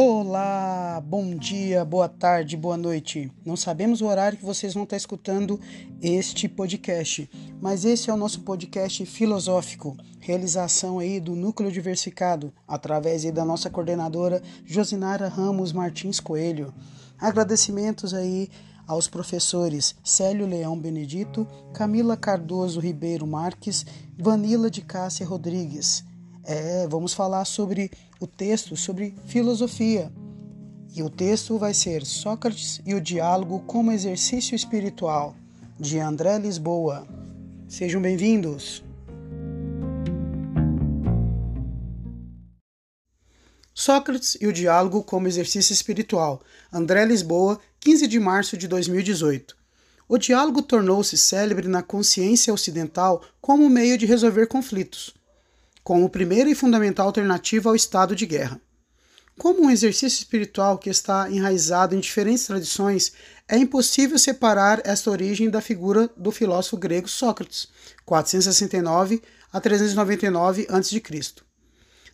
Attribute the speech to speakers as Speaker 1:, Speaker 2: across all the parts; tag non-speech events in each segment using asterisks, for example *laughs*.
Speaker 1: Olá, bom dia, boa tarde, boa noite. Não sabemos o horário que vocês vão estar escutando este podcast, mas esse é o nosso podcast filosófico, realização aí do Núcleo Diversificado, através da nossa coordenadora Josinara Ramos Martins Coelho. Agradecimentos aí aos professores Célio Leão Benedito, Camila Cardoso Ribeiro Marques, Vanila de Cássia Rodrigues. É, vamos falar sobre o texto, sobre filosofia. E o texto vai ser Sócrates e o diálogo como exercício espiritual, de André Lisboa. Sejam bem-vindos! Sócrates e o diálogo como exercício espiritual, André Lisboa, 15 de março de 2018. O diálogo tornou-se célebre na consciência ocidental como meio de resolver conflitos como primeira e fundamental alternativa ao estado de guerra. Como um exercício espiritual que está enraizado em diferentes tradições, é impossível separar esta origem da figura do filósofo grego Sócrates, 469 a 399 a.C.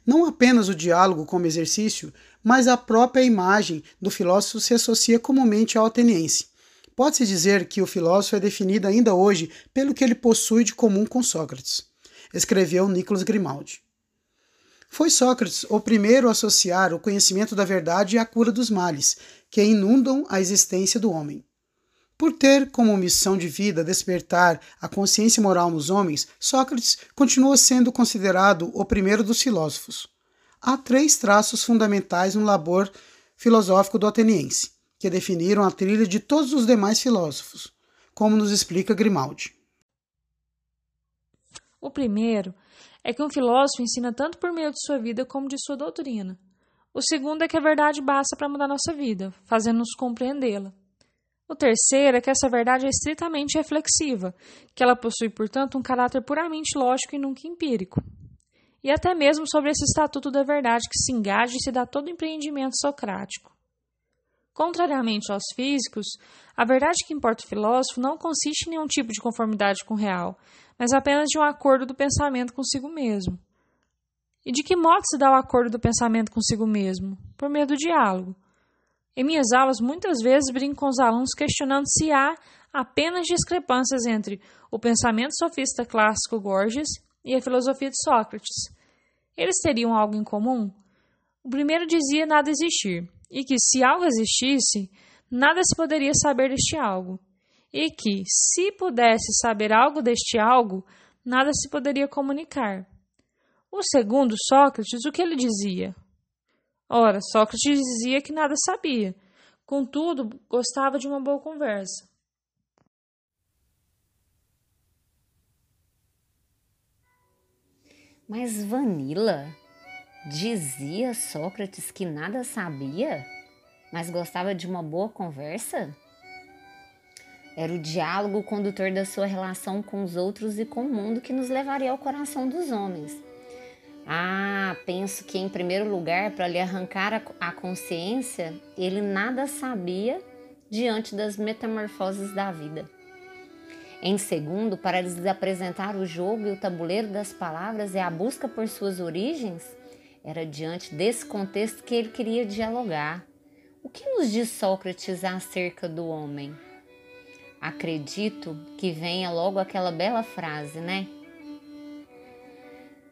Speaker 1: Não apenas o diálogo como exercício, mas a própria imagem do filósofo se associa comumente ao ateniense. Pode-se dizer que o filósofo é definido ainda hoje pelo que ele possui de comum com Sócrates escreveu Nicolas Grimaldi. Foi Sócrates o primeiro a associar o conhecimento da verdade à cura dos males que inundam a existência do homem. Por ter como missão de vida despertar a consciência moral nos homens, Sócrates continua sendo considerado o primeiro dos filósofos. Há três traços fundamentais no labor filosófico do ateniense, que definiram a trilha de todos os demais filósofos, como nos explica Grimaldi.
Speaker 2: O primeiro é que um filósofo ensina tanto por meio de sua vida como de sua doutrina. O segundo é que a verdade basta para mudar nossa vida, fazendo-nos compreendê-la. O terceiro é que essa verdade é estritamente reflexiva, que ela possui, portanto, um caráter puramente lógico e nunca empírico. E até mesmo sobre esse estatuto da verdade que se engaja e se dá todo empreendimento socrático. Contrariamente aos físicos, a verdade que importa o filósofo não consiste em nenhum tipo de conformidade com o real, mas apenas de um acordo do pensamento consigo mesmo. E de que modo se dá o acordo do pensamento consigo mesmo? Por meio do diálogo. Em minhas aulas, muitas vezes brinco com os alunos questionando se há apenas discrepâncias entre o pensamento sofista clássico Gorgias e a filosofia de Sócrates. Eles teriam algo em comum? O primeiro dizia nada existir, e que, se algo existisse, nada se poderia saber deste algo, e que, se pudesse saber algo deste algo, nada se poderia comunicar. O segundo, Sócrates, o que ele dizia? Ora, Sócrates dizia que nada sabia, contudo, gostava de uma boa conversa.
Speaker 3: Mas Vanilla Dizia Sócrates que nada sabia, mas gostava de uma boa conversa? Era o diálogo condutor da sua relação com os outros e com o mundo que nos levaria ao coração dos homens. Ah, penso que em primeiro lugar, para lhe arrancar a consciência, ele nada sabia diante das metamorfoses da vida. Em segundo, para lhes apresentar o jogo e o tabuleiro das palavras e a busca por suas origens, era diante desse contexto que ele queria dialogar. O que nos diz Sócrates acerca do homem? Acredito que venha logo aquela bela frase, né?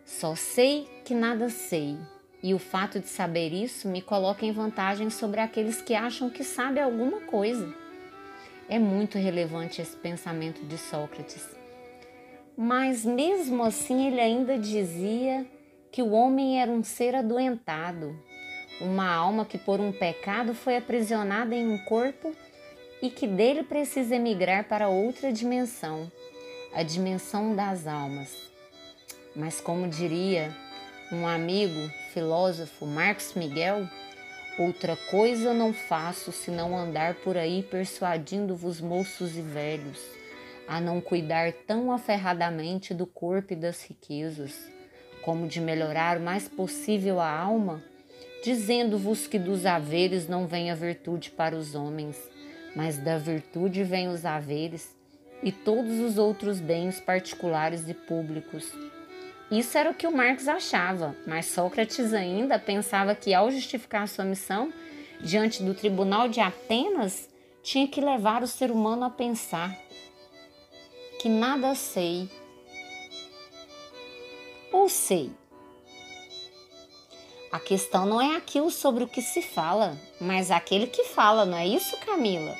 Speaker 3: Só sei que nada sei, e o fato de saber isso me coloca em vantagem sobre aqueles que acham que sabem alguma coisa. É muito relevante esse pensamento de Sócrates. Mas mesmo assim ele ainda dizia que o homem era um ser adoentado, uma alma que por um pecado foi aprisionada em um corpo e que dele precisa emigrar para outra dimensão, a dimensão das almas. Mas como diria um amigo filósofo Marcos Miguel, outra coisa não faço senão andar por aí persuadindo-vos moços e velhos a não cuidar tão aferradamente do corpo e das riquezas como de melhorar o mais possível a alma, dizendo-vos que dos haveres não vem a virtude para os homens, mas da virtude vêm os haveres e todos os outros bens particulares e públicos. Isso era o que o Marx achava, mas Sócrates ainda pensava que, ao justificar sua missão diante do tribunal de Atenas, tinha que levar o ser humano a pensar que nada sei ou sei. A questão não é aquilo sobre o que se fala, mas aquele que fala, não é isso, Camila?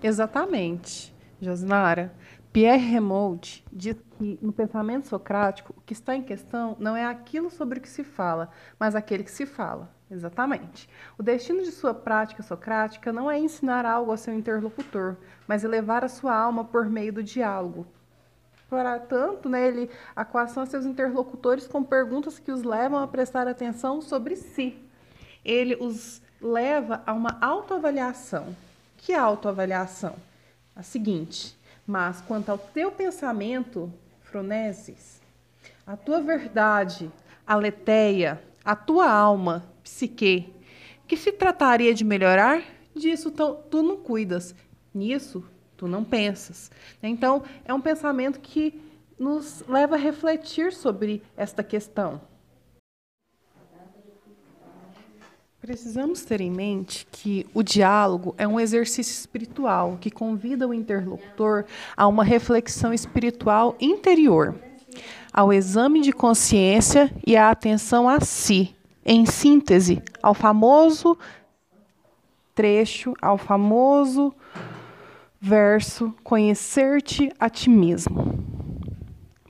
Speaker 4: Exatamente, Josnara. Pierre Remold diz que no pensamento socrático o que está em questão não é aquilo sobre o que se fala, mas aquele que se fala. Exatamente. O destino de sua prática socrática não é ensinar algo ao seu interlocutor, mas elevar a sua alma por meio do diálogo. Portanto, né, ele a seus interlocutores com perguntas que os levam a prestar atenção sobre si. Ele os leva a uma autoavaliação. Que autoavaliação? A seguinte: mas quanto ao teu pensamento, Froneses, a tua verdade, aletheia, a tua alma, psique, que se trataria de melhorar, disso tu, tu não cuidas, nisso tu não pensas. Então, é um pensamento que nos leva a refletir sobre esta questão. Precisamos ter em mente que o diálogo é um exercício espiritual que convida o interlocutor a uma reflexão espiritual interior, ao exame de consciência e à atenção a si, em síntese, ao famoso trecho, ao famoso verso: conhecer-te a ti mesmo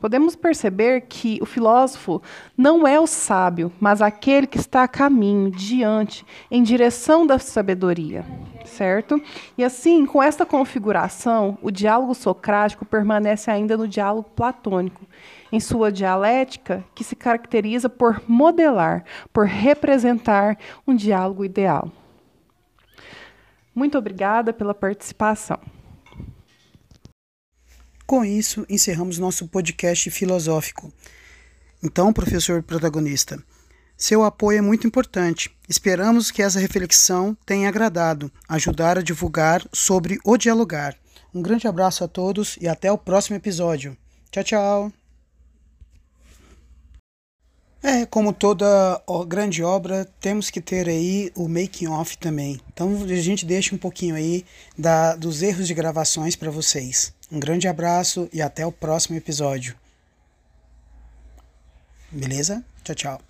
Speaker 4: podemos perceber que o filósofo não é o sábio, mas aquele que está a caminho, diante, em direção da sabedoria, certo? E assim, com esta configuração, o diálogo socrático permanece ainda no diálogo platônico, em sua dialética, que se caracteriza por modelar, por representar um diálogo ideal. Muito obrigada pela participação.
Speaker 1: Com isso, encerramos nosso podcast filosófico. Então, professor protagonista, seu apoio é muito importante. Esperamos que essa reflexão tenha agradado, ajudar a divulgar sobre o dialogar. Um grande abraço a todos e até o próximo episódio. Tchau, tchau. É, como toda grande obra, temos que ter aí o making off também. Então a gente deixa um pouquinho aí da, dos erros de gravações para vocês. Um grande abraço e até o próximo episódio. Beleza? Tchau, tchau.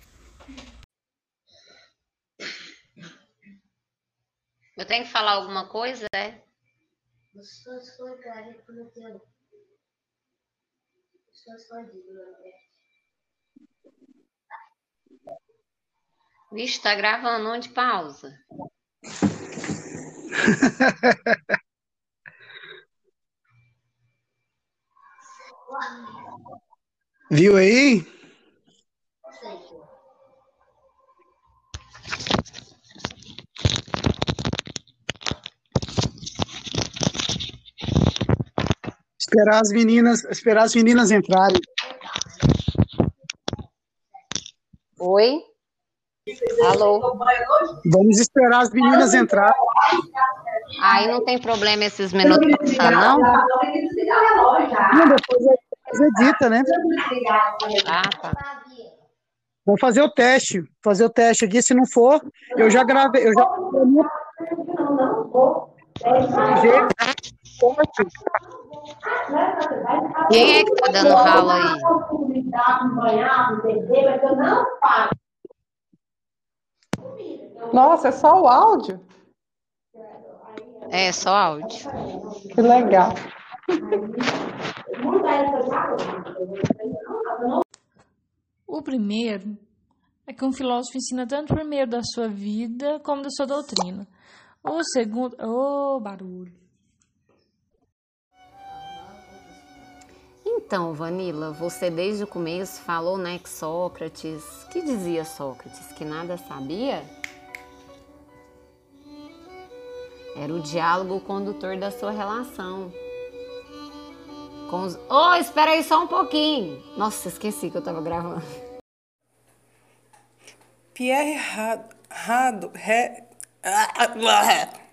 Speaker 3: Eu tenho que falar alguma coisa, é? Vixe, tá gravando onde pausa? *laughs*
Speaker 1: Viu aí? Esperar as meninas, esperar as meninas entrarem.
Speaker 3: Oi? Alô?
Speaker 1: Vamos esperar as meninas entrarem.
Speaker 3: Aí não tem problema esses minutos passar, não?
Speaker 1: Não, depois, depois edita, né?
Speaker 3: Ah, tá.
Speaker 1: Vamos fazer o teste. Fazer o teste aqui. Se não for, eu já gravei. Eu já.
Speaker 3: Quem é que tá dando ralo aí?
Speaker 4: Nossa, é só o áudio?
Speaker 3: É, só áudio.
Speaker 4: Que legal.
Speaker 2: O primeiro é que um filósofo ensina tanto por meio da sua vida como da sua doutrina. O segundo. Ô, oh, barulho.
Speaker 3: Então, Vanilla, você desde o começo falou, né, que Sócrates. que dizia Sócrates? Que nada sabia? Era o diálogo condutor da sua relação. Com os... Oh, espera aí só um pouquinho. Nossa, esqueci que eu tava gravando.
Speaker 5: Pierre Rado... Rado... Re...